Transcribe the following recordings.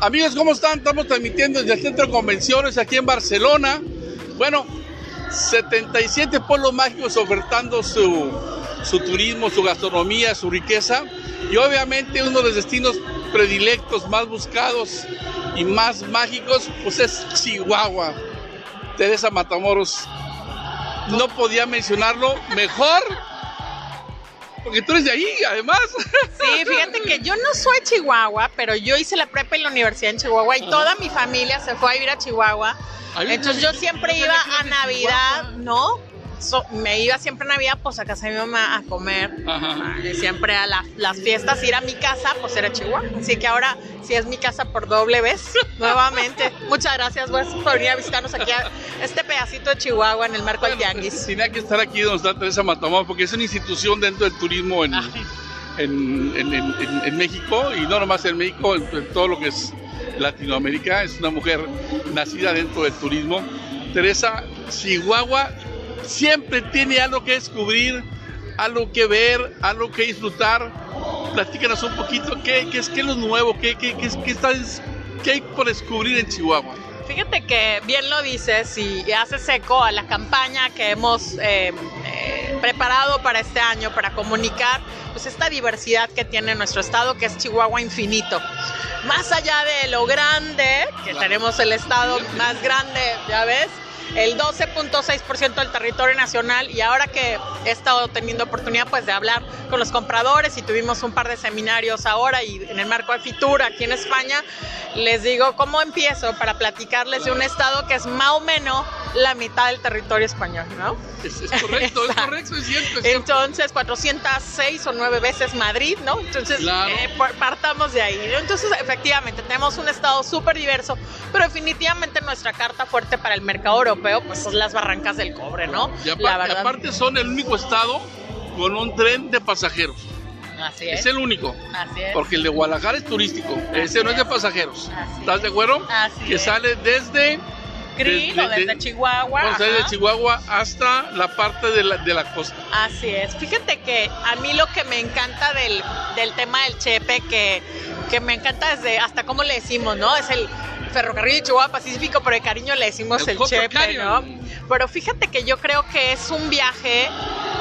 Amigos, ¿cómo están? Estamos transmitiendo desde el Centro de Convenciones aquí en Barcelona. Bueno, 77 pueblos mágicos ofertando su, su turismo, su gastronomía, su riqueza. Y obviamente uno de los destinos predilectos, más buscados y más mágicos, pues es Chihuahua. Teresa Matamoros. No podía mencionarlo mejor porque tú eres de ahí, además. Sí, fíjate que yo no soy Chihuahua, pero yo hice la prepa en la universidad en Chihuahua y toda mi familia se fue a vivir a Chihuahua. Entonces yo siempre iba a Navidad, ¿no? Me iba siempre a Navidad, pues a casa de mi mamá a comer. Y siempre a las fiestas, ir a mi casa, pues era Chihuahua. Así que ahora sí es mi casa por doble vez, nuevamente. Muchas gracias, pues, por venir a visitarnos aquí a este pedacito de Chihuahua en el marco del Tianguis. Tenía que estar aquí donde está Teresa Matamoros, porque es una institución dentro del turismo en, en, México, y no nomás en México, en todo lo que es Latinoamérica. Es una mujer nacida dentro del turismo. Teresa, Chihuahua siempre tiene algo que descubrir, algo que ver, algo que disfrutar. Platícanos un poquito qué, qué es, qué es lo nuevo, qué, qué, qué, qué, está, qué hay por descubrir en Chihuahua. Fíjate que bien lo dices y haces eco a la campaña que hemos eh, eh, preparado para este año para comunicar pues esta diversidad que tiene nuestro estado que es Chihuahua infinito. Más allá de lo grande, que tenemos el estado más grande, ya ves, el 12.6% del territorio nacional y ahora que he estado teniendo oportunidad pues de hablar con los compradores y tuvimos un par de seminarios ahora y en el marco de Fitura aquí en España, les digo cómo empiezo para platicarles de un estado que es más o menos la mitad del territorio español, ¿no? Es, correcto, es correcto, es cierto. Entonces, 406 o 9 veces Madrid, ¿no? Entonces, eh, partamos de ahí. Entonces, efectivamente, tenemos un estado súper diverso, pero definitivamente nuestra carta fuerte para el mercado europeo, pues son las barrancas del cobre, ¿no? Y aparte, son el único estado con un tren de pasajeros. Así es. es. el único. Así es. Porque el de Guadalajara es turístico. Ese no es de pasajeros. Así ¿Estás de acuerdo? Así que sale desde desde, desde Chihuahua. desde Chihuahua hasta la parte de la, de la costa. Así es. Fíjate que a mí lo que me encanta del, del tema del Chepe, que, que me encanta desde hasta cómo le decimos, ¿no? Es el ferrocarril de Chihuahua Pacífico, pero de cariño le decimos el, Chepe, ¿no? Pero fíjate que yo creo que es un viaje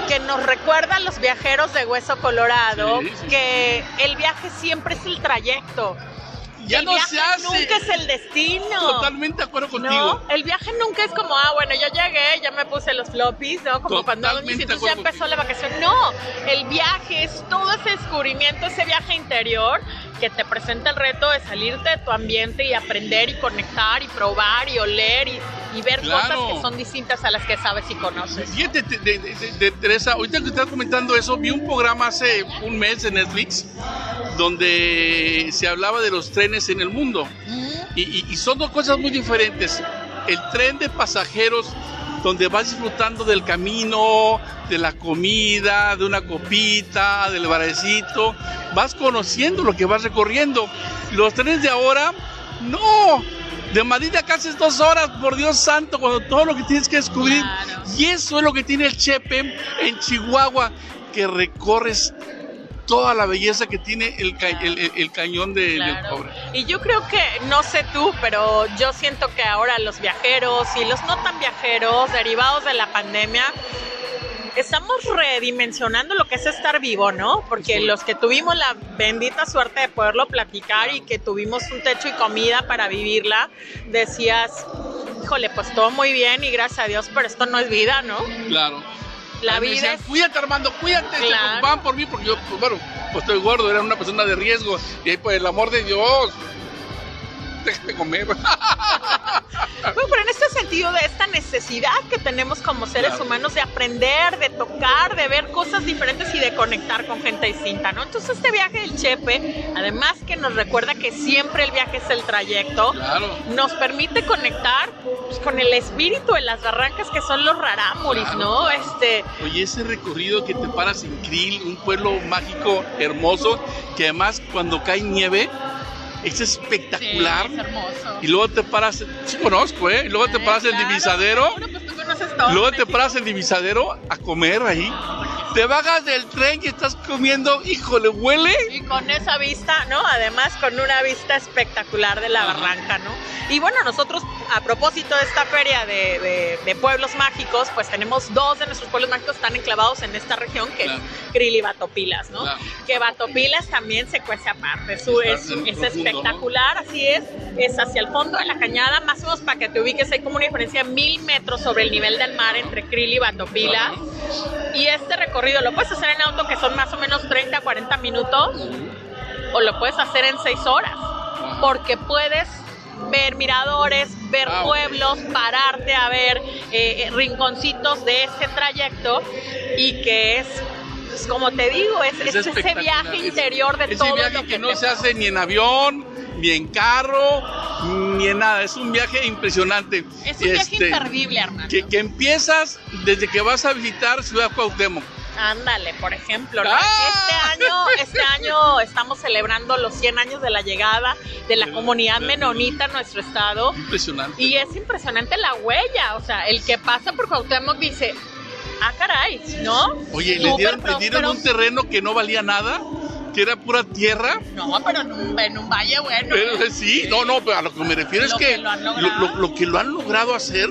que nos recuerda a los viajeros de Hueso Colorado, que el viaje siempre es el trayecto ya no se hace. Nunca es el destino. Totalmente de acuerdo contigo. No, el viaje nunca es como, ah, bueno, yo llegué, ya me puse los floppies, ¿no? Como cuando ya empezó la vacación. El viaje es todo ese descubrimiento, ese viaje interior que te presenta el reto de salirte de tu ambiente y aprender y conectar y probar y oler y, ver cosas que son distintas a las que sabes y conoces. Fíjate, de, Teresa, ahorita que estás comentando eso, vi un programa hace un mes en Netflix donde se hablaba de los trenes en el mundo. y, son dos cosas muy diferentes. El tren de pasajeros donde vas disfrutando del camino, de la comida, de una copita, del barecito, vas conociendo lo que vas recorriendo. Los trenes de ahora, no, de Madrid a casi dos horas, por Dios santo, cuando todo lo que tienes que descubrir. Y eso es lo que tiene el Chepe en Chihuahua, que recorres toda la belleza que tiene el, el, cañón de, del cobre. Y yo creo que, no sé tú, pero yo siento que ahora los viajeros y los no tan viajeros derivados de la pandemia, estamos redimensionando lo que es estar vivo, ¿no? Porque los que tuvimos la bendita suerte de poderlo platicar y que tuvimos un techo y comida para vivirla, decías, híjole, pues todo muy bien y gracias a Dios, pero esto no es vida, ¿no? Claro. La vida es... Cuídate, Armando, cuídate. Se preocupaban por mí porque yo, pues, bueno, pues estoy gordo, era una persona de riesgo. Y ahí, por el amor de Dios, déjame comer. bueno, pero en este sentido de esta necesidad que tenemos como seres humanos de aprender, de tocar, de ver cosas diferentes conectar con gente distinta, ¿no? Entonces este viaje del Chepe, además que nos recuerda que siempre el viaje es el trayecto, nos permite conectar pues, con el espíritu de las barrancas que son los rarámuris, ¿no? Este... Oye, ese recorrido que te paras en Krill, un pueblo mágico, hermoso, que además cuando cae nieve, es espectacular. es hermoso. Y luego te paras, sí conozco, ¿eh? Y luego te paras en divisadero. Pues, luego te paras en divisadero a comer ahí. Te bajas del tren y estás comiendo, híjole, huele. Y con esa vista, ¿no? Además con una vista espectacular de la barranca, ¿no? Y bueno, nosotros a propósito de esta feria de, pueblos mágicos, pues tenemos dos de nuestros pueblos mágicos están enclavados en esta región, que es Krill y Batopilas, ¿no? Que Batopilas también se cuece aparte, es, es, espectacular, así es, es hacia el fondo de la cañada, más o menos para que te ubiques, hay como una diferencia de mil metros sobre el nivel del mar entre Krill y Batopilas. Y este recorrido lo puedes hacer en auto, que son más o menos 30 a 40 minutos, o lo puedes hacer en 6 horas, porque puedes ver miradores, ver pueblos, pararte a ver eh, eh, rinconcitos de ese trayecto y que es pues, como te digo, es, ese viaje interior de todo. Ese viaje que, no se hace ni en avión, ni en carro, ni en nada. Es un viaje impresionante. Es un viaje este, imperdible, hermano. Que, que, empiezas desde que vas a visitar Ciudad Cuauhtémoc. Ándale, por ejemplo, ¡Ah! este año, este año estamos celebrando los 100 años de la llegada de la comunidad menonita a nuestro estado. Impresionante. Y es impresionante la huella, o sea, el que pasa por Cuauhtémoc dice, ah, caray, ¿no? Oye, ¿le dieron, un terreno que no valía nada? que era pura tierra. No, pero en un, valle bueno. sí, no, no, pero a lo que me refiero es que, lo, que lo han logrado hacer,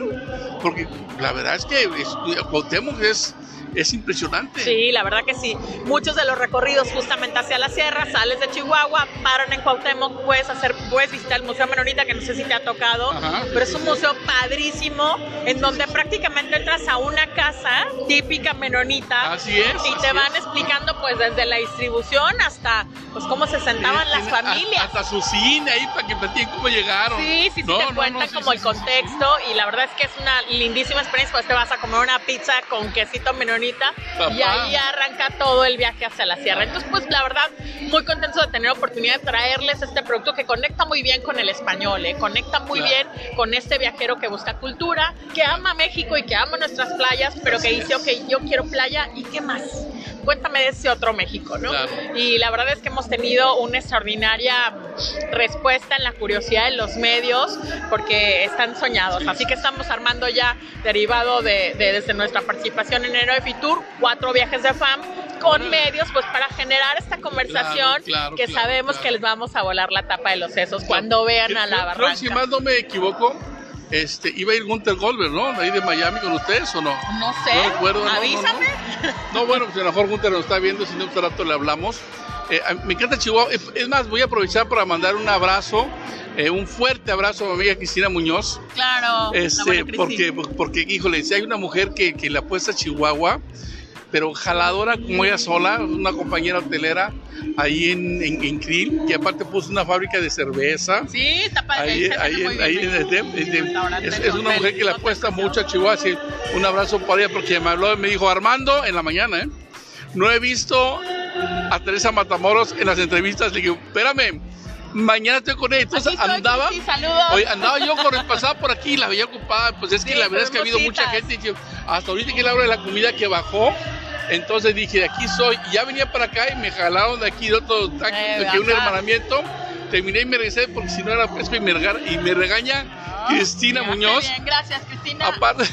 porque la verdad es que es, Cuauhtémoc es es impresionante. Sí, la verdad que sí. Muchos de los recorridos justamente hacia la sierra, sales de Chihuahua, paran en Cuauhtémoc, puedes hacer, puedes visitar el Museo Menonita, que no sé si te ha tocado, pero es un museo padrísimo, en donde prácticamente entras a una casa típica menonita. Así es. Y te van explicando pues desde la distribución hasta pues cómo se sentaban las familias. Hasta su cine ahí para que platiquen cómo llegaron. Sí, sí, sí, te cuentan como el contexto y la verdad es que es una lindísima experiencia, pues te vas a comer una pizza con quesito menonita y ahí arranca todo el viaje hacia la sierra. Entonces, pues la verdad, muy contento de tener oportunidad de traerles este producto que conecta muy bien con el español, ¿eh? conecta muy bien con este viajero que busca cultura, que ama México y que ama nuestras playas, pero que dice, ok, yo quiero playa y qué más cuéntame de ese otro México, ¿no? Y la verdad es que hemos tenido una extraordinaria respuesta en la curiosidad de los medios porque están soñados. Así que estamos armando ya, derivado de, desde nuestra participación en Aero de Fitur, cuatro viajes de FAM con medios, pues para generar esta conversación que sabemos que les vamos a volar la tapa de los sesos cuando vean a la barranca. si más no me equivoco, este, iba a ir Gunther Goldberg, ¿no? Ahí de Miami con ustedes o no? No sé. No recuerdo. Avísame. No, bueno, pues a lo mejor Gunther nos está viendo, si no, un rato le hablamos. Eh, me encanta Chihuahua. Es más, voy a aprovechar para mandar un abrazo, eh, un fuerte abrazo a mi amiga Cristina Muñoz. Claro. Este, porque, porque, híjole, si hay una mujer que, que le apuesta a Chihuahua, pero jaladora como ella sola, una compañera hotelera ahí en, en, Krill, que aparte puso una fábrica de cerveza. Sí, está Ahí, ahí, ahí en el, es, es, una mujer que le apuesta mucho a Chihuahua. un abrazo para ella porque me habló y me dijo, Armando, en la mañana, ¿eh? no he visto a Teresa Matamoros en las entrevistas. Le digo, espérame, mañana estoy con ella. Entonces andaba, hoy andaba yo por el pasado por aquí y la veía ocupada. Pues es que la verdad es que ha habido mucha gente. Y hasta ahorita que la hora de la comida que bajó, entonces dije, de aquí soy. Y ya venía para acá y me jalaron de aquí de otro taxi, eh, de aquí un hermanamiento. Terminé y me regresé porque si no era fresco y me, y me regaña ah, Cristina Muñoz. Bien, gracias, Cristina. Aparte,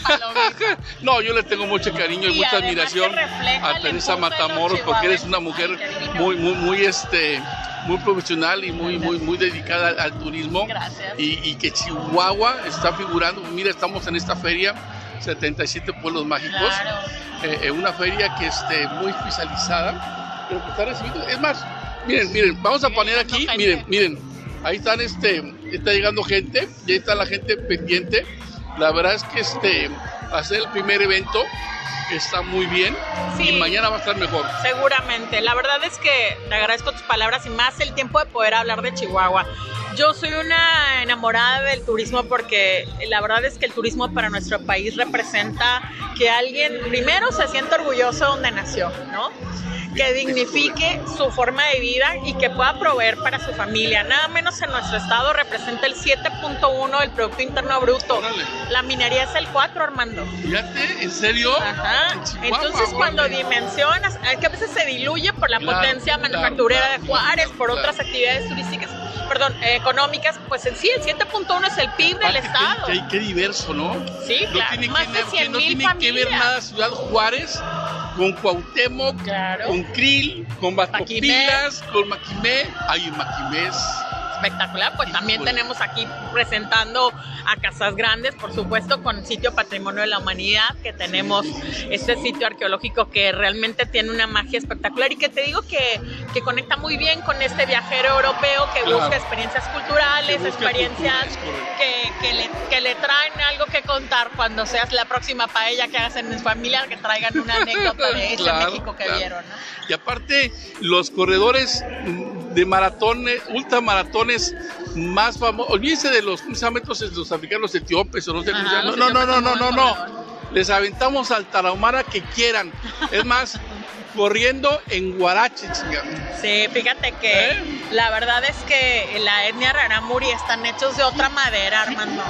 no, yo le tengo mucho cariño y, mucha admiración a Teresa Matamoros porque eres una mujer muy, muy, muy, este, muy profesional y muy, muy, muy dedicada al, turismo. Gracias. Y, y que Chihuahua está figurando. Mira, estamos en esta feria 77 pueblos mágicos. Eh, eh, una feria que esté muy especializada, pero que está recibiendo. Es más, miren, miren, vamos a poner aquí, miren, miren, ahí están, este, está llegando gente, y ahí está la gente pendiente. La verdad es que este, hacer el primer evento está muy bien y mañana va a estar mejor. Seguramente. La verdad es que te agradezco tus palabras y más el tiempo de poder hablar de Chihuahua. Yo soy una enamorada del turismo porque la verdad es que el turismo para nuestro país representa que alguien primero se siente orgulloso donde nació, ¿no? que dignifique su forma de vida y que pueda proveer para su familia. Nada menos en nuestro estado representa el 7.1 del Producto Interno Bruto. La minería es el 4, Armando. Fíjate, ¿en serio? Ajá. Entonces cuando dimensionas, es que a veces se diluye por la potencia manufacturera de Juárez, por otras actividades turísticas perdón, económicas, pues en sí el 7.1 es el PIB del Estado. Qué, qué, diverso, ¿no? Sí, no claro. Tiene Más que, de 100 no tiene que ver nada Ciudad Juárez con Cuauhtémoc, con Krill, con Bastopilas, con Maquimé. Ay, Maquimé es espectacular. Pues también tenemos aquí presentando a Casas Grandes, por supuesto, con sitio Patrimonio de la Humanidad, que tenemos este sitio arqueológico que realmente tiene una magia espectacular y que te digo que, que conecta muy bien con este viajero europeo que busca experiencias culturales, experiencias que, que, le, que le traen algo que contar cuando seas la próxima paella que hagas en familia, que traigan una anécdota de ese México que vieron. Y aparte, los corredores de maratones, ultramaratones más famosos. Olvídense de los, los africanos etíopes o no sé No, no, no, no, no, no, no. Les aventamos al tarahumara que quieran. Es más, corriendo en Guarache, Sí, fíjate que ¿Eh? la verdad es que la etnia Raramuri están hechos de otra madera, Armando.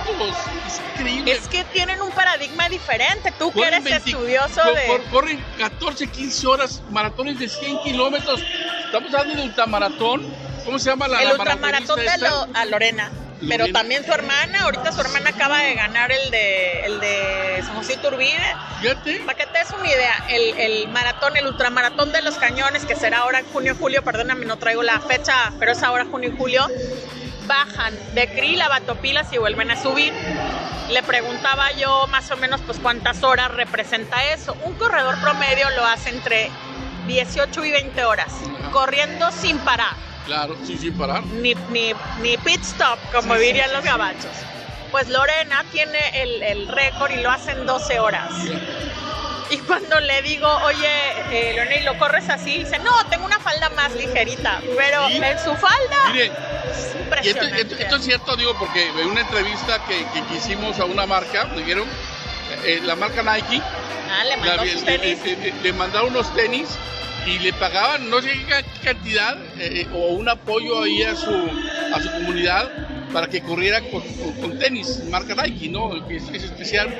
Es increíble. Es que tienen un paradigma diferente. Tú que eres estudioso de. Corren 14, 15 horas, maratones de 100 kilómetros. Estamos hablando de ultramaratón. ¿Cómo se llama la El ultramaratón de a Lorena. Pero también su hermana, ahorita su hermana acaba de ganar el de el de Somosito Urbide. Fíjate. Para que te des una idea, el, el, maratón, el ultramaratón de los cañones, que será ahora junio julio, perdóname, no traigo la fecha, pero es ahora junio y julio, bajan de Krill a Batopilas y vuelven a subir. Le preguntaba yo más o menos pues cuántas horas representa eso. Un corredor promedio lo hace entre 18 y 20 horas, corriendo sin parar. Claro, sí, sin parar. Ni, ni, ni pit stop, como dirían los gabachos. Pues Lorena tiene el, el récord y lo hace en 12 horas. Y cuando le digo, oye, eh, Lorena, ¿y lo corres así? Dice, no, tengo una falda más ligerita. Pero en su falda. Mire, y esto, es cierto, digo, porque en una entrevista que, que, hicimos a una marca, me dijeron, eh, la marca Nike. Ah, le mandó tenis. le mandaron unos tenis y le pagaban no sé qué cantidad eh, o un apoyo ahí a su, a su comunidad para que corriera con, tenis, marca Nike, ¿no? Que es, especial.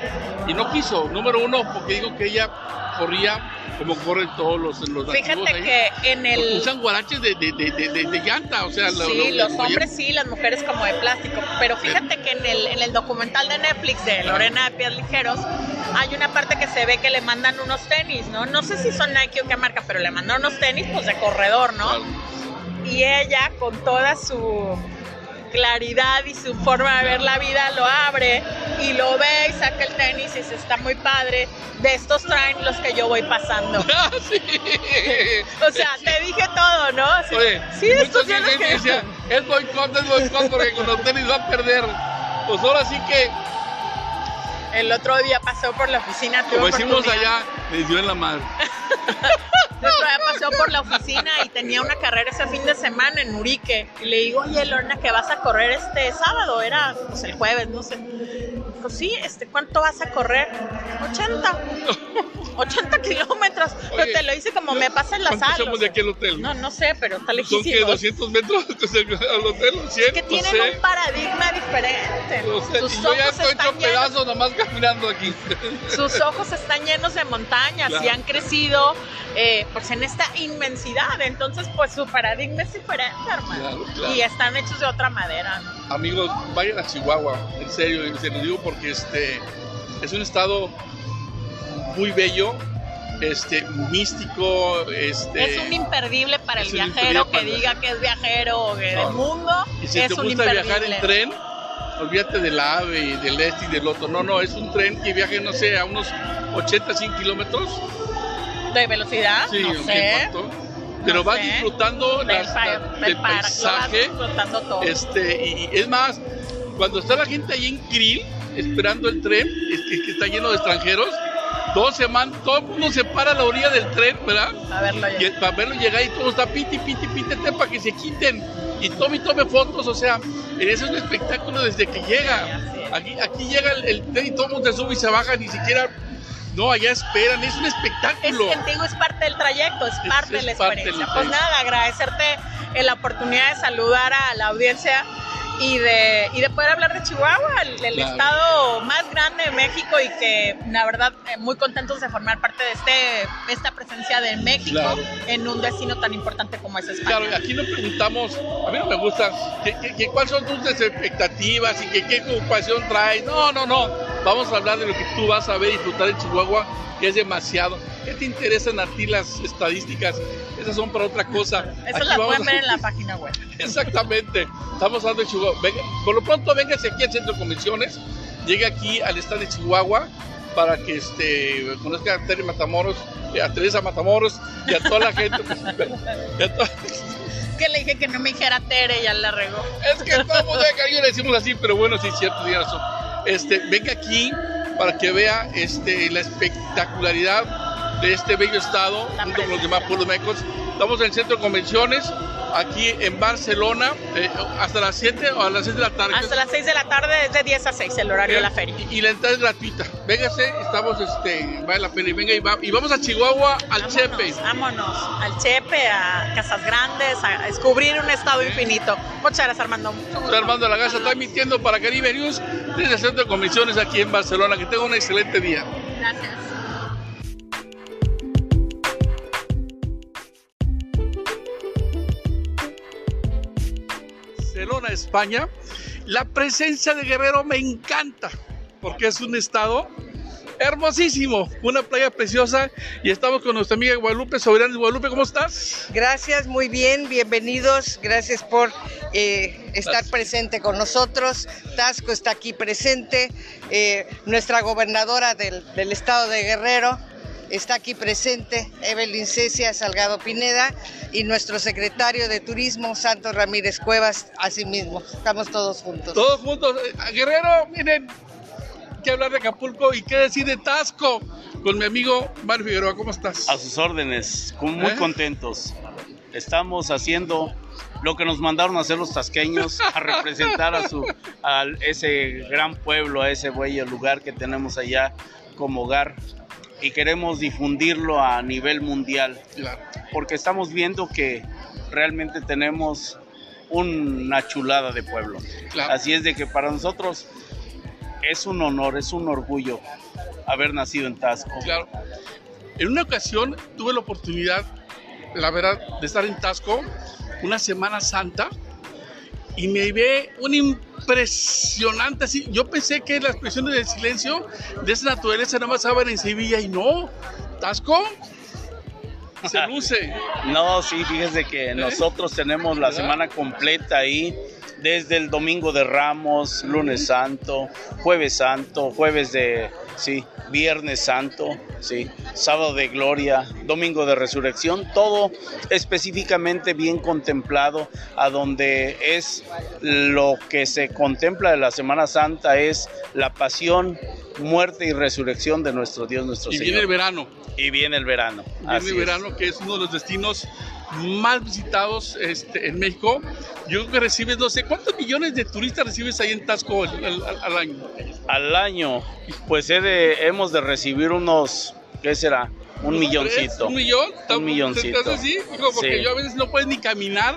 Y no quiso, número uno, porque digo que ella corría como corren todos los, los Fíjate que en el... Usan guaraches de, de, de, de llanta, o sea... Sí, los hombres sí, las mujeres como de plástico. Pero fíjate que en el, en el documental de Netflix de Lorena de Pies Ligeros hay una parte que se ve que le mandan unos tenis, ¿no? No sé si son Nike o qué marca, pero le mandan unos tenis pues de corredor, ¿no? Y ella con toda su claridad y su forma de ver la vida, lo abre y lo ve y saca el tenis y dice, está muy padre. De estos traen los que yo voy pasando. Ah, sí. O sea, te dije todo, ¿no? Sí, Oye, sí de estos que... decía, es boicot, es boicot porque con los tenis va a perder. Pues ahora sí que el otro día pasó por la oficina. Como decimos allá, le dio en la madre. Día pasó por la oficina y tenía una carrera ese fin de semana en Urique. Y le digo, oye, Lorna, que vas a correr este sábado. Era pues, el jueves, no sé. Dijo, sí, este, ¿cuánto vas a correr? 80. 80 kilómetros. pero te lo hice como me pasa en la sala. somos de aquí al hotel? No, no sé, pero está lejísimo. ¿Son que 200 metros al hotel? 100, es que tienen un paradigma diferente. Sus ojos ya estoy hecho pedazos nomás caminando aquí. Sus ojos están llenos de montañas y han crecido eh, pues en esta inmensidad. Entonces, pues su paradigma es diferente, hermano. Y están hechos de otra madera. Amigos, vayan a Chihuahua, en serio, se lo digo porque este es un estado muy bello, este, místico, este... Es un imperdible para el viajero que diga que es viajero del mundo. Y si te gusta viajar en tren, olvídate del AVE y del este y del otro. No, no, es un tren que viaje, no sé, a unos 80, 100 kilómetros. ¿De velocidad? Sí, no sé. Pero vas disfrutando del paisaje. disfrutando todo. Este, y es más, cuando está la gente ahí en Krill, esperando el tren, es que, que está lleno de extranjeros, todos se man, todo el mundo se para a la orilla del tren, ¿verdad? A verlo llegar. para verlo llegar y todo está piti, piti, piti, para que se quiten. Y tome y tome fotos, o sea, ese es un espectáculo desde que llega. Aquí, aquí llega el, tren y todo el mundo se sube y se baja, ni siquiera no, allá esperan, es un espectáculo. Es digo, es parte del trayecto, es, parte, de la experiencia. Pues nada, agradecerte la oportunidad de saludar a la audiencia y de, y de poder hablar de Chihuahua, el, estado más grande de México y que la verdad eh, muy contentos de formar parte de este esta presencia de México en un destino tan importante como es España. Claro, aquí nos preguntamos, a mí no me gusta, ¿qué, cuáles son tus expectativas y qué, qué ocupación traes? No, no, no, vamos a hablar de lo que tú vas a ver y disfrutar en Chihuahua, que es demasiado. Qué te interesan a ti las estadísticas? Esas son para otra cosa. Esas las pueden ver en la página web. Exactamente. Estamos hablando de Chihuahua. por lo pronto, véngase aquí al Centro de Convenciones. Llegue aquí al estado de Chihuahua para que este, conozca a Terry Matamoros, a Teresa Matamoros y a toda la gente. que le dije que no me dijera Tere y ya la regó. Es que el mundo de cariño le decimos así, pero bueno, sí, cierto, tiene razón. Este, venga aquí para que vea este, la espectacularidad de este bello estado junto con los demás pueblos mecos. Estamos en el centro de convenciones aquí en Barcelona eh, hasta las 7 o a las 6 de la tarde. Hasta las 6 de la tarde, es de 10 a 6 el horario de la feria. Y, la entrada es gratuita. Véngase, estamos, este, vale la pena y venga y, va, y vamos a Chihuahua al Chepe. Vámonos, al Chepe, a Casas Grandes, a descubrir un estado infinito. Muchas gracias, Armando. Armando Lagaza, está emitiendo para Caribe News desde el Centro de Comisiones aquí en Barcelona. Que tenga un excelente día. Gracias. España. La presencia de Guerrero me encanta porque es un estado hermosísimo, una playa preciosa y estamos con nuestra amiga Guadalupe Soberanes. Guadalupe, ¿cómo estás? Gracias, muy bien, bienvenidos, gracias por eh, estar presente con nosotros. Tasco está aquí presente, eh, nuestra gobernadora del, del estado de Guerrero, está aquí presente Evelyn Cecia Salgado Pineda y nuestro secretario de Turismo, Santos Ramírez Cuevas, asimismo. Estamos todos juntos. Todos juntos. Eh, Guerrero, miren, qué hablar de Acapulco y qué decir de Tasco con mi amigo Mario Figueroa. ¿Cómo estás? A sus órdenes, muy ¿Eh? contentos. Estamos haciendo lo que nos mandaron a hacer los tasqueños, a representar a, su, a ese gran pueblo, a ese bello lugar que tenemos allá como hogar y queremos difundirlo a nivel mundial. Claro. Porque estamos viendo que realmente tenemos una chulada de pueblo. Claro. Así es de que para nosotros es un honor, es un orgullo haber nacido en Tasco. Claro. En una ocasión tuve la oportunidad, la verdad, de estar en Tasco una Semana Santa y me ve un impresionante así. Yo pensé que las expresiones del silencio de esa naturaleza nada más estaban en Sevilla y no. Tasco se luce. No, sí, fíjese que nosotros tenemos la semana completa ahí, desde el domingo de Ramos, lunes santo, jueves santo, jueves de, sí, viernes santo, sí, sábado de gloria, domingo de resurrección, todo específicamente bien contemplado, a donde es lo que se contempla de la Semana Santa, es la pasión, muerte y resurrección de nuestro Dios, nuestro Y Señor. viene el verano. Y viene el verano. Viene así el es. verano, que es uno de los destinos más visitados este, en México. Yo creo que recibes, no sé, ¿cuántos millones de turistas recibes ahí en Tasco al, al- al año? al año, pues he de- hemos de recibir unos, ¿qué será? Un ¿Unos milloncito. ¿Un millón? Un milloncito. ¿Te hace así? Hijo, porque Sí. yo a veces no puedes ni caminar.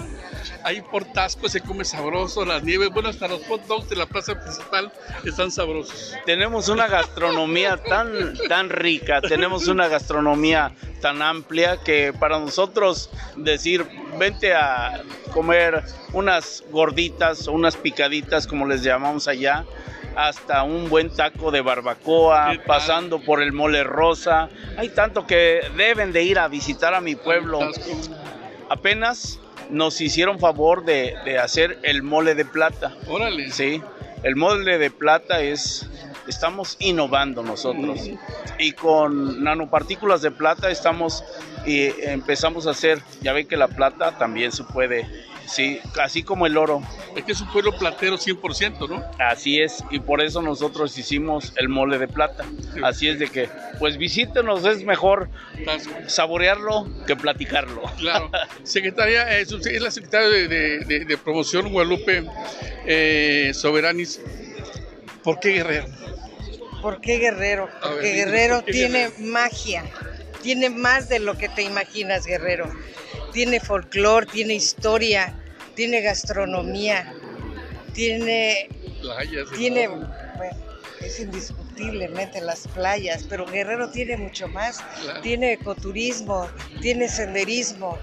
Ahí por Tasco se come sabroso, las nieves, bueno, hasta los hot dogs de la plaza principal están sabrosos. Tenemos una gastronomía tan, tan rica, tenemos una gastronomía tan amplia que para nosotros decir, vente a comer unas gorditas o unas picaditas, como les llamamos allá, hasta un buen taco de barbacoa, pasando por el mole rosa. Hay tanto que deben de ir a visitar a mi pueblo. Apenas nos hicieron favor de, de hacer el mole de plata. Órale. Sí, el mole de plata es, estamos innovando nosotros. Y con nanopartículas de plata estamos y empezamos a hacer, ya ve que la plata también se puede, sí, así como el oro. Es que es un pueblo platero 100%, ¿no? Así es, y por eso nosotros hicimos el mole de plata. Así es de que, pues visítenos, es mejor saborearlo que platicarlo. Claro. Secretaria, eh, es la secretaria de, de- de- de promoción, Guadalupe eh, Soberanis. ¿Por qué Guerrero? ¿Por qué Guerrero? Ver, Porque Guerrero ¿por qué tiene Guerrero? magia, tiene más de lo que te imaginas, Guerrero. Tiene folclore, tiene historia, tiene gastronomía, tiene, Playas. tiene, bueno, es indiscutiblemente las playas, pero Guerrero tiene mucho más. Claro. Tiene ecoturismo, tiene senderismo,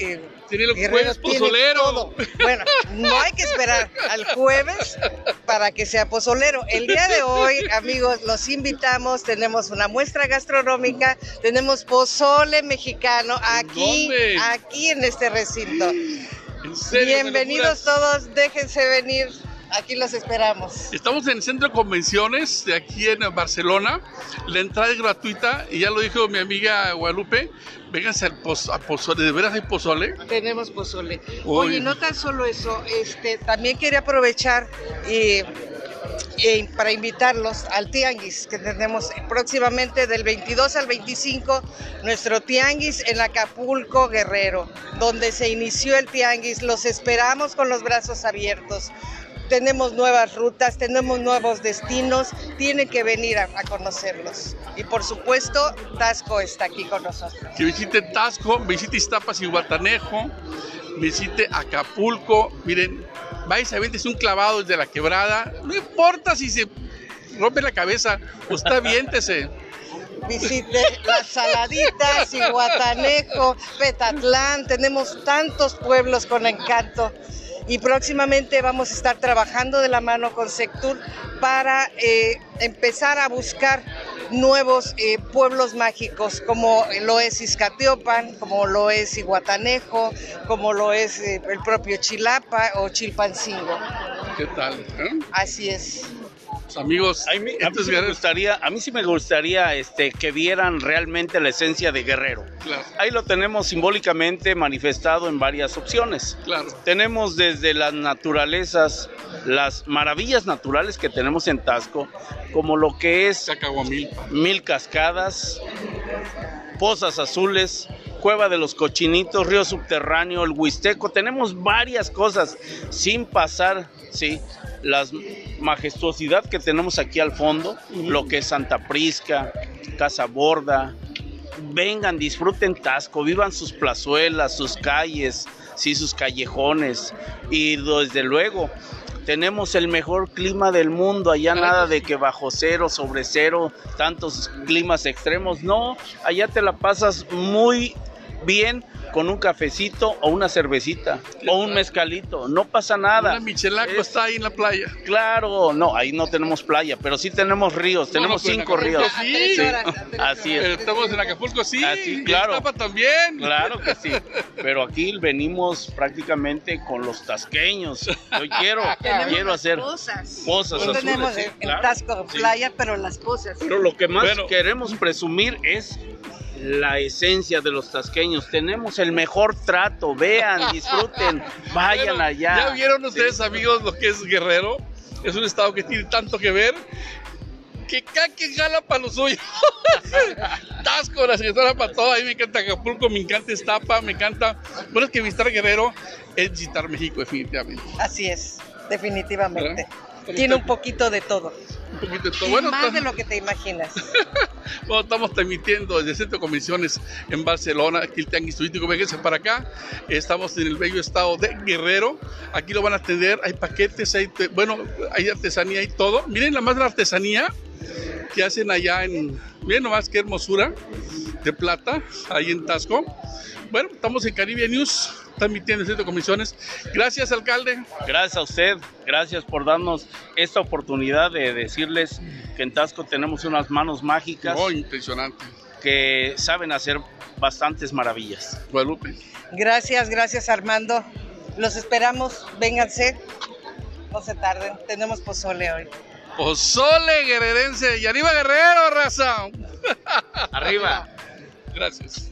eh, Tiene el Guerrero jueves pozolero. todo. Bueno, no hay que esperar al jueves para que sea pozolero. El día de hoy, amigos, los invitamos. Tenemos una muestra gastronómica, tenemos pozole mexicano aquí, dónde? aquí en este recinto. En serio, Bienvenidos todos, déjense venir. Aquí los esperamos. Estamos en el centro de convenciones de aquí en Barcelona. La entrada es gratuita y ya lo dijo mi amiga Guadalupe. Vénganse al poz- a pozole. ¿De veras hay pozole? Tenemos pozole. Oye, no tan solo eso, este, también quería aprovechar y, y para invitarlos al Tianguis que tenemos próximamente del 22 al 25, nuestro Tianguis en Acapulco, Guerrero, donde se inició el Tianguis. Los esperamos con los brazos abiertos. Tenemos nuevas rutas, tenemos nuevos destinos, tienen que venir a, a conocerlos. Y por supuesto, Tasco está aquí con nosotros. Que visite Tasco, visite Iztapas y Guatanejo, visite Acapulco. Miren, vais a es un clavado desde la quebrada. No importa si se rompe la cabeza, usted aviéntese. visite las saladitas, Iguatanejo, Petatlán, tenemos tantos pueblos con encanto y próximamente vamos a estar trabajando de la mano con Sectur para eh, empezar a buscar nuevos eh, pueblos mágicos como lo es Izcatiopan, como lo es Iguatanejo, como lo es eh, el propio Chilapa o Chilpancingo. ¿Qué tal? Así es. Amigos, A mí, a mí sí me gustaría, a mí sí me gustaría este, que vieran realmente la esencia de Guerrero. Claro, Ahí lo tenemos simbólicamente manifestado en varias opciones. claro. Tenemos desde las naturalezas, las maravillas naturales que tenemos en Tasco, como lo que es. Mil Cascadas, Pozas Azules, Cueva de los Cochinitos, Río Subterráneo, el Huisteco. Tenemos varias cosas sin pasar, sí, la majestuosidad que tenemos aquí al fondo, lo que es Santa Prisca, Casa Borda. Vengan, disfruten Tasco, vivan sus plazuelas, sus calles, sí, sus callejones. Y desde luego, tenemos el mejor clima del mundo, allá Claro. nada de que bajo cero, sobre cero, tantos climas extremos, no, allá te la pasas muy bien con un cafecito o una cervecita o un mezcalito, no pasa nada. Una michelaco Es- está ahí en la playa. Claro, no, ahí no tenemos playa, pero sí tenemos ríos, tenemos cinco Acapulco ríos. Sí. Sí, horas, así es. Pero estamos en Acapulco, sí. Así, y claro. Iztapa también. Claro que sí, pero aquí venimos prácticamente con los tasqueños. Yo quiero, quiero hacer cosas. pozas azules. tenemos sí, en, en claro, Tasco sí. playa, pero las cosas. Pero lo que más Bueno. queremos presumir es la esencia de los tasqueños. Tenemos el mejor trato, vean, disfruten, vayan Bueno, allá. ¿Ya vieron ustedes, amigos, lo que es Guerrero? Es un estado que tiene tanto que ver. Que cada quien jala para lo suyo. Tasco, la secretaria para todo. A mí me encanta Acapulco, me encanta Estapa, me encanta. Bueno, es que visitar Guerrero es visitar México, definitivamente. Así es, definitivamente. ¿Verdad? Tiene un poquito de todo. Un poquito de todo. Bueno, más de lo que te imaginas. Bueno, estamos transmitiendo desde el Centro de Convenciones en Barcelona, aquí el Tianguis Turístico, vénganse para acá. Estamos en el bello estado de Guerrero. Aquí lo van a atender, hay paquetes, hay, bueno, hay artesanía y todo. Miren la más de la artesanía que hacen allá en, miren nomás qué hermosura de plata, ahí en Tasco. Bueno, estamos en Caribe News, transmitiendo el Centro de Convenciones. Gracias, alcalde. Gracias a usted, gracias por darnos esta oportunidad de decirles que en Tasco tenemos unas manos mágicas Oh, impresionante. que saben hacer bastantes maravillas. Guadalupe. Gracias, gracias Armando. Los esperamos, vénganse. No se tarden, tenemos pozole hoy. Pozole guerrerense y arriba Guerrero, raza. Arriba. Gracias.